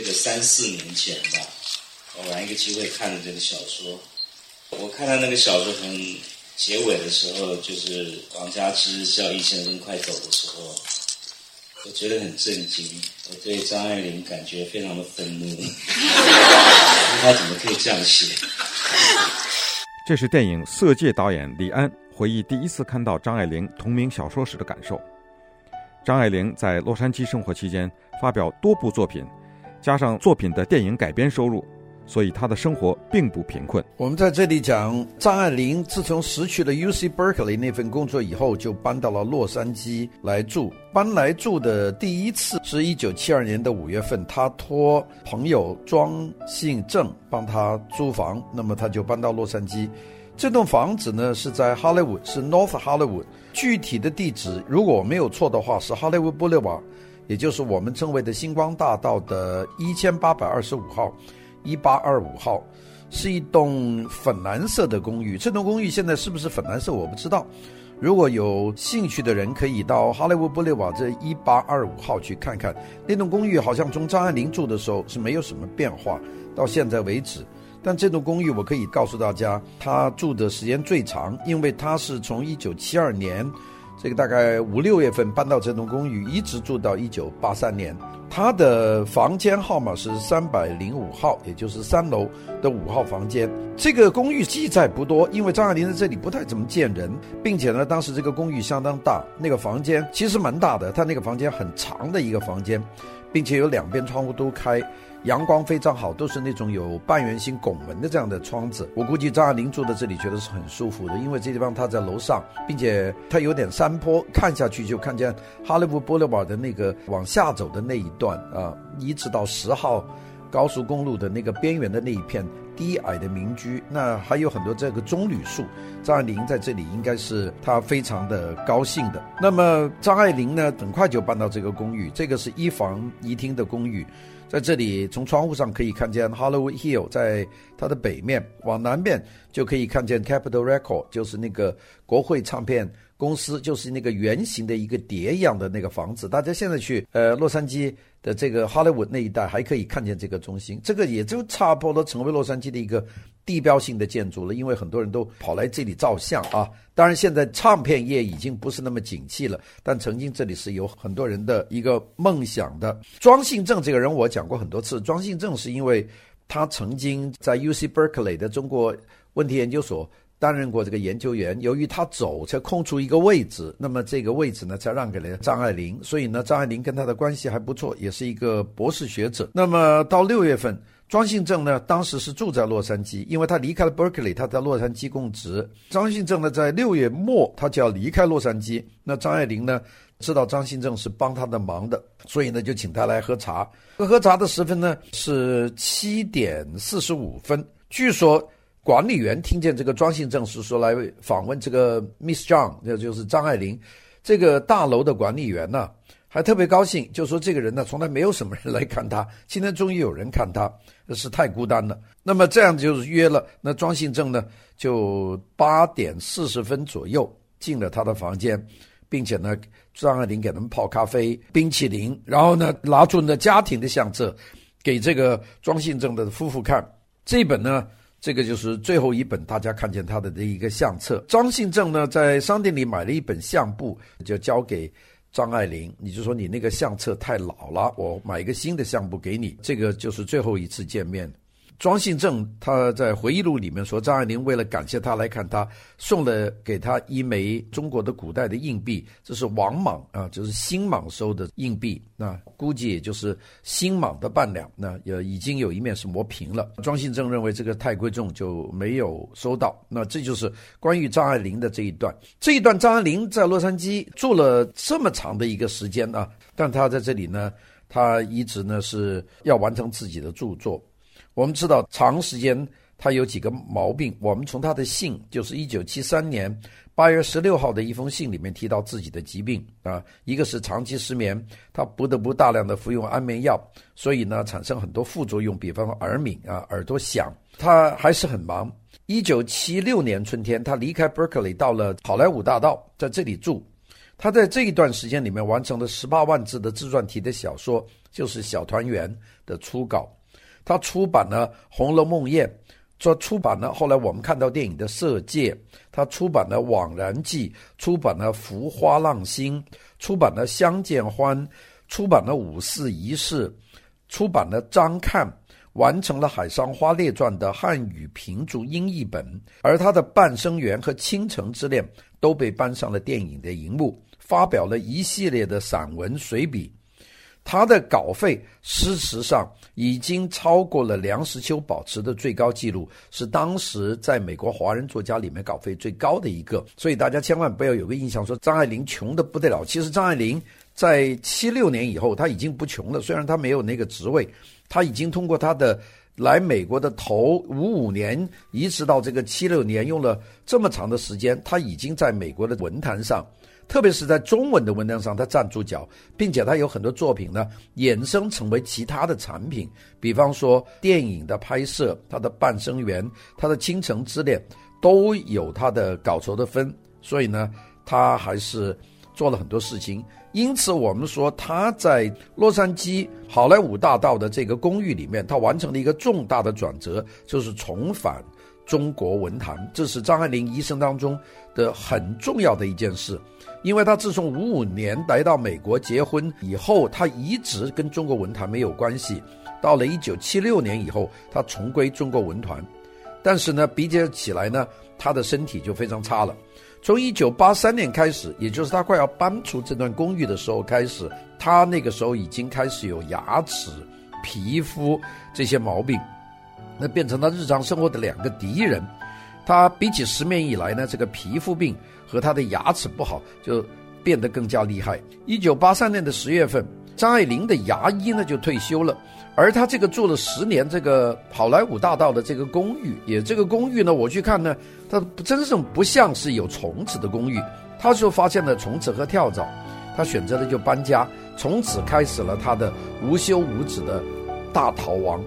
这个三四年前吧，偶然一个机会看了这个小说。我看到那个小说很结尾的时候，就是王佳芝叫易先生快走的时候，我觉得很震惊。我对张爱玲感觉非常的愤怒，他怎么可以这样写？这是电影《色戒》导演李安回忆第一次看到张爱玲同名小说时的感受。张爱玲在洛杉矶生活期间，发表多部作品，加上作品的电影改编收入，所以他的生活并不贫困。我们在这里讲张爱玲，自从失去了 UC Berkeley 那份工作以后，就搬到了洛杉矶来住。搬来住的第一次是一九七二年的五月份，她托朋友庄信正帮她租房，那么她就搬到洛杉矶。这栋房子呢是在 Hollywood，是 North Hollywood。具体的地址，如果我没有错的话，是 Hollywood Boulevard，也就是我们称为的星光大道的一千八百二十五号，一八二五号，是一栋粉蓝色的公寓。这栋公寓现在是不是粉蓝色，我不知道。如果有兴趣的人，可以到 Hollywood Boulevard 这一八二五号去看看。那栋公寓好像从张爱玲住的时候是没有什么变化，到现在为止。但这栋公寓，我可以告诉大家，他住的时间最长，因为他是从一九七二年，这个大概五六月份搬到这栋公寓，一直住到一九八三年。他的房间号码是三百零五号，也就是三楼的五号房间。这个公寓记载不多，因为张爱玲在这里不太怎么见人，并且呢，当时这个公寓相当大，那个房间其实蛮大的，他那个房间很长的一个房间，并且有两边窗户都开。阳光非常好，都是那种有半圆形拱门的这样的窗子。我估计张爱玲住在这里觉得是很舒服的，因为这地方她在楼上，并且它有点山坡，看下去就看见哈利波波勒堡的那个往下走的那一段啊，一直到十号高速公路的那个边缘的那一片低矮的民居，那还有很多这个棕榈树。张爱玲在这里应该是她非常的高兴的。那么张爱玲呢，很快就搬到这个公寓，这个是一房一厅的公寓。在这里，从窗户上可以看见 Hollywood Hill，在它的北面，往南边就可以看见 Capitol Record，就是那个国会唱片公司，就是那个圆形的一个碟一样的那个房子。大家现在去呃洛杉矶的这个 Hollywood 那一带，还可以看见这个中心。这个也就差不多成为洛杉矶的一个地标性的建筑了，因为很多人都跑来这里照相啊。当然，现在唱片业已经不是那么景气了，但曾经这里是有很多人的一个梦想的。庄信正这个人我讲过很多次，庄信正是因为他曾经在 UC Berkeley 的中国问题研究所担任过这个研究员，由于他走才空出一个位置，那么这个位置呢才让给了张爱玲，所以呢张爱玲跟他的关系还不错，也是一个博士学者。那么到六月份。庄信正呢，当时是住在洛杉矶，因为他离开了 Berkeley，他在洛杉矶供职。庄信正呢，在六月末他就要离开洛杉矶。那张爱玲呢，知道庄信正是帮他的忙的，所以呢，就请他来喝茶。喝喝茶的时分呢，是七点四十五分。据说管理员听见这个庄信正是说来访问这个 Miss John，这就是张爱玲，这个大楼的管理员呢、还特别高兴，就说这个人呢，从来没有什么人来看他，今天终于有人看他，是太孤单了。那么这样就是约了，那庄信正呢，就八点四十分左右进了他的房间，并且呢，张爱玲给他们泡咖啡、冰淇淋，然后呢，拿出那家庭的相册给这个庄信正的夫妇看。这本呢，这个就是最后一本，大家看见他的这一个相册。张信正呢，在商店里买了一本相簿，就交给。张爱玲，你就说你那个相册太老了，我买一个新的相簿给你。这个就是最后一次见面。庄信正他在回忆录里面说，张爱玲为了感谢他来看他，送了给他一枚中国的古代的硬币，这是王莽啊，就是新莽收的硬币，那估计也就是新莽的半两，那也已经有一面是磨平了。庄信正认为这个太贵重，就没有收到。那这就是关于张爱玲的这一段。这一段张爱玲在洛杉矶住了这么长的一个时间啊，但她在这里呢，她一直呢是要完成自己的著作。我们知道长时间他有几个毛病。我们从他的信，就是一九七三年八月十六号的一封信里面提到自己的疾病啊，一个是长期失眠，他不得不大量的服用安眠药，所以呢产生很多副作用，比方说耳鸣啊、耳朵响。他还是很忙。一九七六年春天，他离开 Berkeley 到了好莱坞大道，在这里住。他在这一段时间里面完成了十八万字的自传体的小说，就是《小团圆》的初稿。他出版了《红楼梦宴》，做出版了后来我们看到电影的《色戒》，他出版了《枉然记》，出版了《浮花浪心》，出版了《相见欢》，出版了《五四遗事》，出版了《张看》，完成了《海上花列传》的汉语评注英译本，而他的《半生缘》和《倾城之恋》都被搬上了电影的荧幕。发表了一系列的散文随笔，他的稿费事实上已经超过了梁实秋保持的最高纪录，是当时在美国华人作家里面稿费最高的一个。所以大家千万不要有个印象说张爱玲穷得不得了。其实张爱玲在七六年以后，她已经不穷了，虽然她没有那个职位，她已经通过她的来美国的头五五年，一直到这个七六年，用了这么长的时间，她已经在美国的文坛上。特别是在中文的文章上，他站住脚，并且他有很多作品呢，衍生成为其他的产品，比方说电影的拍摄，他的《半生缘》，他的《倾城之恋》，都有他的稿酬的分。所以呢，他还是做了很多事情。因此，我们说他在洛杉矶好莱坞大道的这个公寓里面，他完成了一个重大的转折，就是重返中国文坛。这是张爱玲一生当中的很重要的一件事。因为他自从五五年来到美国结婚以后，他一直跟中国文坛没有关系。到了一九七六年以后，他重归中国文坛，但是呢，比较起来呢，他的身体就非常差了。从一九八三年开始，也就是他快要搬出这段公寓的时候开始，他那个时候已经开始有牙齿、皮肤这些毛病，那变成他日常生活的两个敌人。他比起失眠以来呢，这个皮肤病。和他的牙齿不好，就变得更加厉害。一九八三年的十月份，张爱玲的牙医呢就退休了，而他这个住了十年这个好莱坞大道的这个公寓，也这个公寓呢，我去看呢，它真正不像是有虫子的公寓，他就发现了虫子和跳蚤，他选择了就搬家，从此开始了他的无休无止的大逃亡。